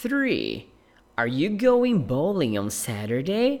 3. Are you going bowling on Saturday?